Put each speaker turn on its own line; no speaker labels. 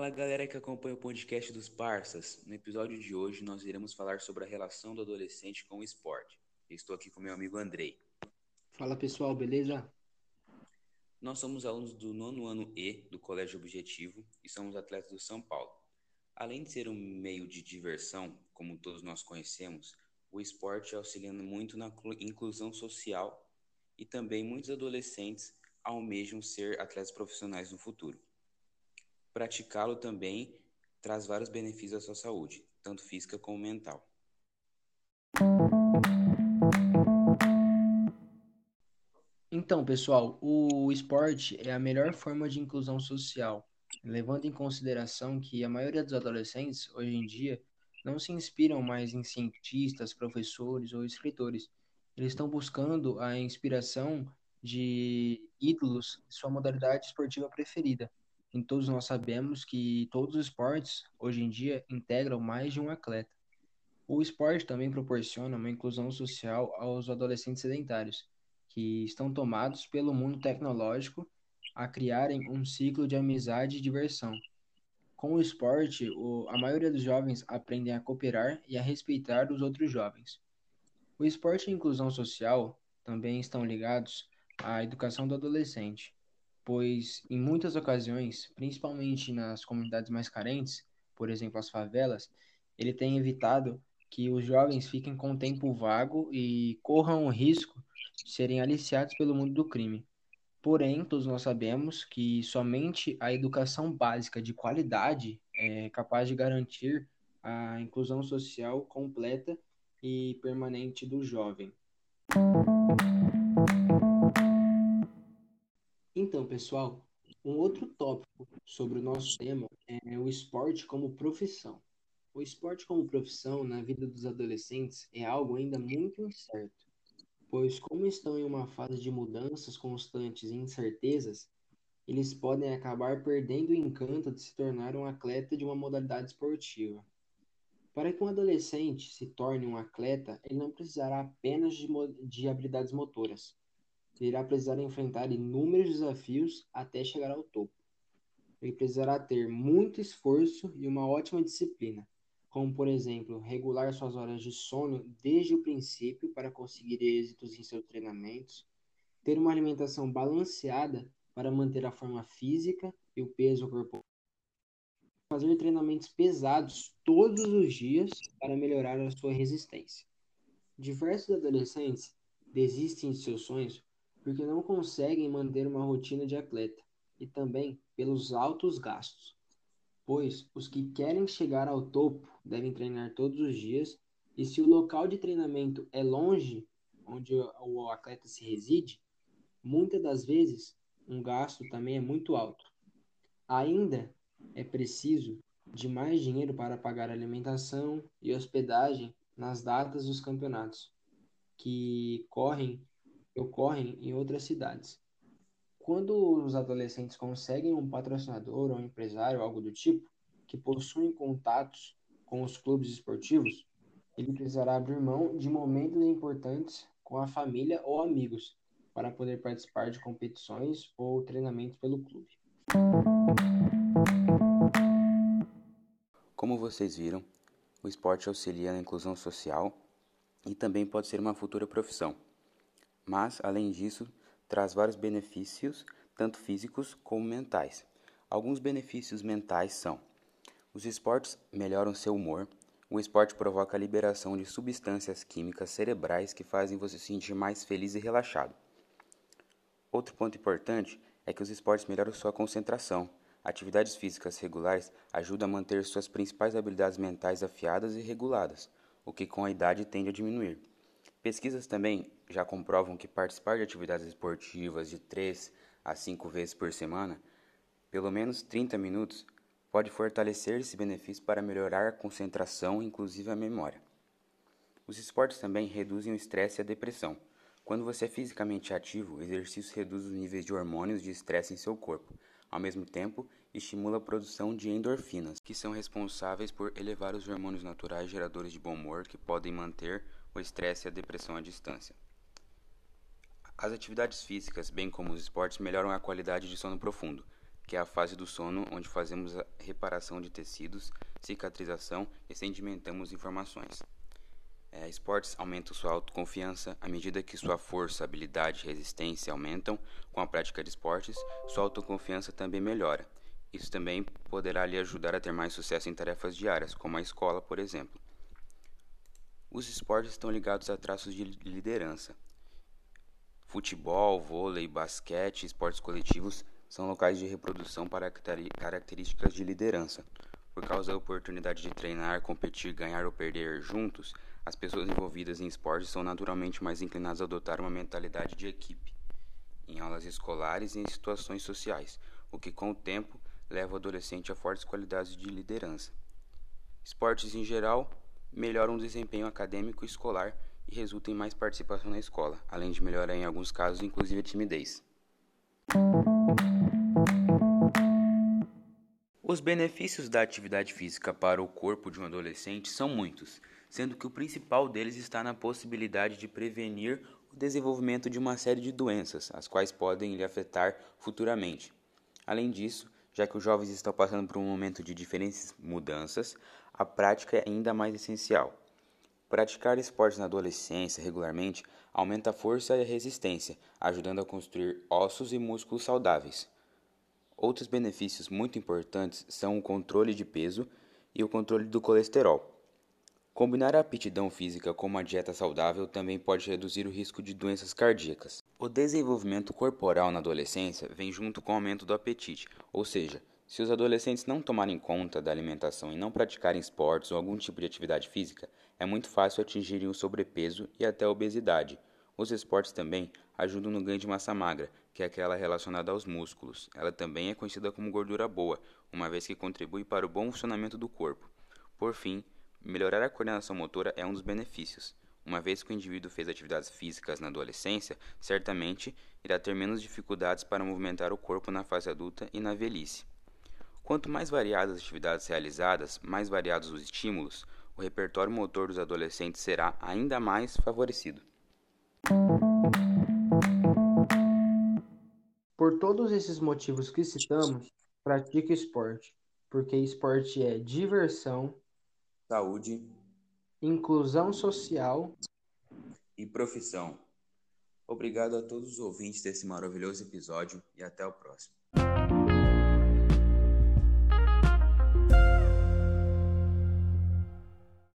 Fala galera que acompanha o podcast dos Parsas. No episódio de hoje nós iremos falar sobre a relação do adolescente com o esporte. Estou aqui com meu amigo Andrei.
Fala pessoal, beleza?
Nós somos alunos do nono ano E do Colégio Objetivo e somos atletas do São Paulo. Além de ser um meio de diversão, como todos nós conhecemos, o esporte auxilia muito na inclusão social e também muitos adolescentes almejam ser atletas profissionais no futuro. Praticá-lo também traz vários benefícios à sua saúde, tanto física como mental.
Então, pessoal, o esporte é a melhor forma de inclusão social, levando em consideração que a maioria dos adolescentes, hoje em dia, não se inspiram mais em cientistas, professores ou escritores. Eles estão buscando a inspiração de ídolos sua modalidade esportiva preferida. E todos nós sabemos que todos os esportes, hoje em dia, integram mais de um atleta. O esporte também proporciona uma inclusão social aos adolescentes sedentários, que estão tomados pelo mundo tecnológico a criarem um ciclo de amizade e diversão. Com o esporte, o, a maioria dos jovens aprendem a cooperar e a respeitar os outros jovens. O esporte e a inclusão social também estão ligados à educação do adolescente, pois em muitas ocasiões, principalmente nas comunidades mais carentes, por exemplo as favelas, ele tem evitado que os jovens fiquem com tempo vago e corram o risco de serem aliciados pelo mundo do crime. Porém, todos nós sabemos que somente a educação básica de qualidade é capaz de garantir a inclusão social completa e permanente do jovem. Então, pessoal, um outro tópico sobre o nosso tema é o esporte como profissão. O esporte como profissão na vida dos adolescentes é algo ainda muito incerto, pois, como estão em uma fase de mudanças constantes e incertezas, eles podem acabar perdendo o encanto de se tornar um atleta de uma modalidade esportiva. Para que um adolescente se torne um atleta, ele não precisará apenas de, de habilidades motoras, irá precisar enfrentar inúmeros desafios até chegar ao topo. Ele precisará ter muito esforço e uma ótima disciplina, como, por exemplo, regular suas horas de sono desde o princípio para conseguir êxitos em seus treinamentos, ter uma alimentação balanceada para manter a forma física e o peso corporal, fazer treinamentos pesados todos os dias para melhorar a sua resistência. Diversos adolescentes desistem de seus sonhos porque não conseguem manter uma rotina de atleta e também pelos altos gastos, pois os que querem chegar ao topo devem treinar todos os dias e se o local de treinamento é longe onde o atleta se reside, muitas das vezes um gasto também é muito alto. Ainda é preciso de mais dinheiro para pagar alimentação e hospedagem nas datas dos campeonatos, que correm ocorrem em outras cidades. Quando os adolescentes conseguem um patrocinador ou um empresário, algo do tipo, que possuem contatos com os clubes esportivos, ele precisará abrir mão de momentos importantes com a família ou amigos para poder participar de competições ou treinamentos pelo clube.
Como vocês viram, o esporte auxilia na inclusão social e também pode ser uma futura profissão mas, além disso, traz vários benefícios, tanto físicos como mentais. Alguns benefícios mentais são: os esportes melhoram seu humor, o esporte provoca a liberação de substâncias químicas cerebrais que fazem você se sentir mais feliz e relaxado. Outro ponto importante é que os esportes melhoram sua concentração. Atividades físicas regulares ajudam a manter suas principais habilidades mentais afiadas e reguladas, o que com a idade tende a diminuir. Pesquisas também já comprovam que participar de atividades esportivas de 3 a 5 vezes por semana, pelo menos 30 minutos, pode fortalecer esse benefício para melhorar a concentração, inclusive a memória. Os esportes também reduzem o estresse e a depressão. Quando você é fisicamente ativo, o exercício reduz os níveis de hormônios de estresse em seu corpo. Ao mesmo tempo, estimula a produção de endorfinas, que são responsáveis por elevar os hormônios naturais geradores de bom humor que podem manter o estresse e a depressão à distância. As atividades físicas, bem como os esportes, melhoram a qualidade de sono profundo, que é a fase do sono onde fazemos a reparação de tecidos, cicatrização e sedimentamos informações. É, esportes aumentam sua autoconfiança à medida que sua força, habilidade e resistência aumentam com a prática de esportes, sua autoconfiança também melhora. Isso também poderá lhe ajudar a ter mais sucesso em tarefas diárias, como a escola, por exemplo. Os esportes estão ligados a traços de liderança. Futebol, vôlei, basquete, esportes coletivos são locais de reprodução para características de liderança. Por causa da oportunidade de treinar, competir, ganhar ou perder juntos, as pessoas envolvidas em esportes são naturalmente mais inclinadas a adotar uma mentalidade de equipe em aulas escolares e em situações sociais, o que com o tempo leva o adolescente a fortes qualidades de liderança. Esportes em geral melhoram o desempenho acadêmico e escolar e resultam em mais participação na escola, além de melhorar em alguns casos inclusive a timidez. Os benefícios da atividade física para o corpo de um adolescente são muitos, sendo que o principal deles está na possibilidade de prevenir o desenvolvimento de uma série de doenças, as quais podem lhe afetar futuramente. Além disso, já que os jovens estão passando por um momento de diferentes mudanças, a prática é ainda mais essencial. Praticar esportes na adolescência regularmente aumenta a força e a resistência, ajudando a construir ossos e músculos saudáveis. Outros benefícios muito importantes são o controle de peso e o controle do colesterol. Combinar a aptidão física com uma dieta saudável também pode reduzir o risco de doenças cardíacas. O desenvolvimento corporal na adolescência vem junto com o aumento do apetite, ou seja, se os adolescentes não tomarem conta da alimentação e não praticarem esportes ou algum tipo de atividade física, é muito fácil atingirem o sobrepeso e até a obesidade. Os esportes também ajudam no ganho de massa magra, que é aquela relacionada aos músculos. Ela também é conhecida como gordura boa, uma vez que contribui para o bom funcionamento do corpo. Por fim, Melhorar a coordenação motora é um dos benefícios. Uma vez que o indivíduo fez atividades físicas na adolescência, certamente irá ter menos dificuldades para movimentar o corpo na fase adulta e na velhice. Quanto mais variadas as atividades realizadas, mais variados os estímulos, o repertório motor dos adolescentes será ainda mais favorecido.
Por todos esses motivos que citamos, pratique esporte, porque esporte é diversão,
saúde,
inclusão social
e profissão. Obrigado a todos os ouvintes desse maravilhoso episódio e até o próximo.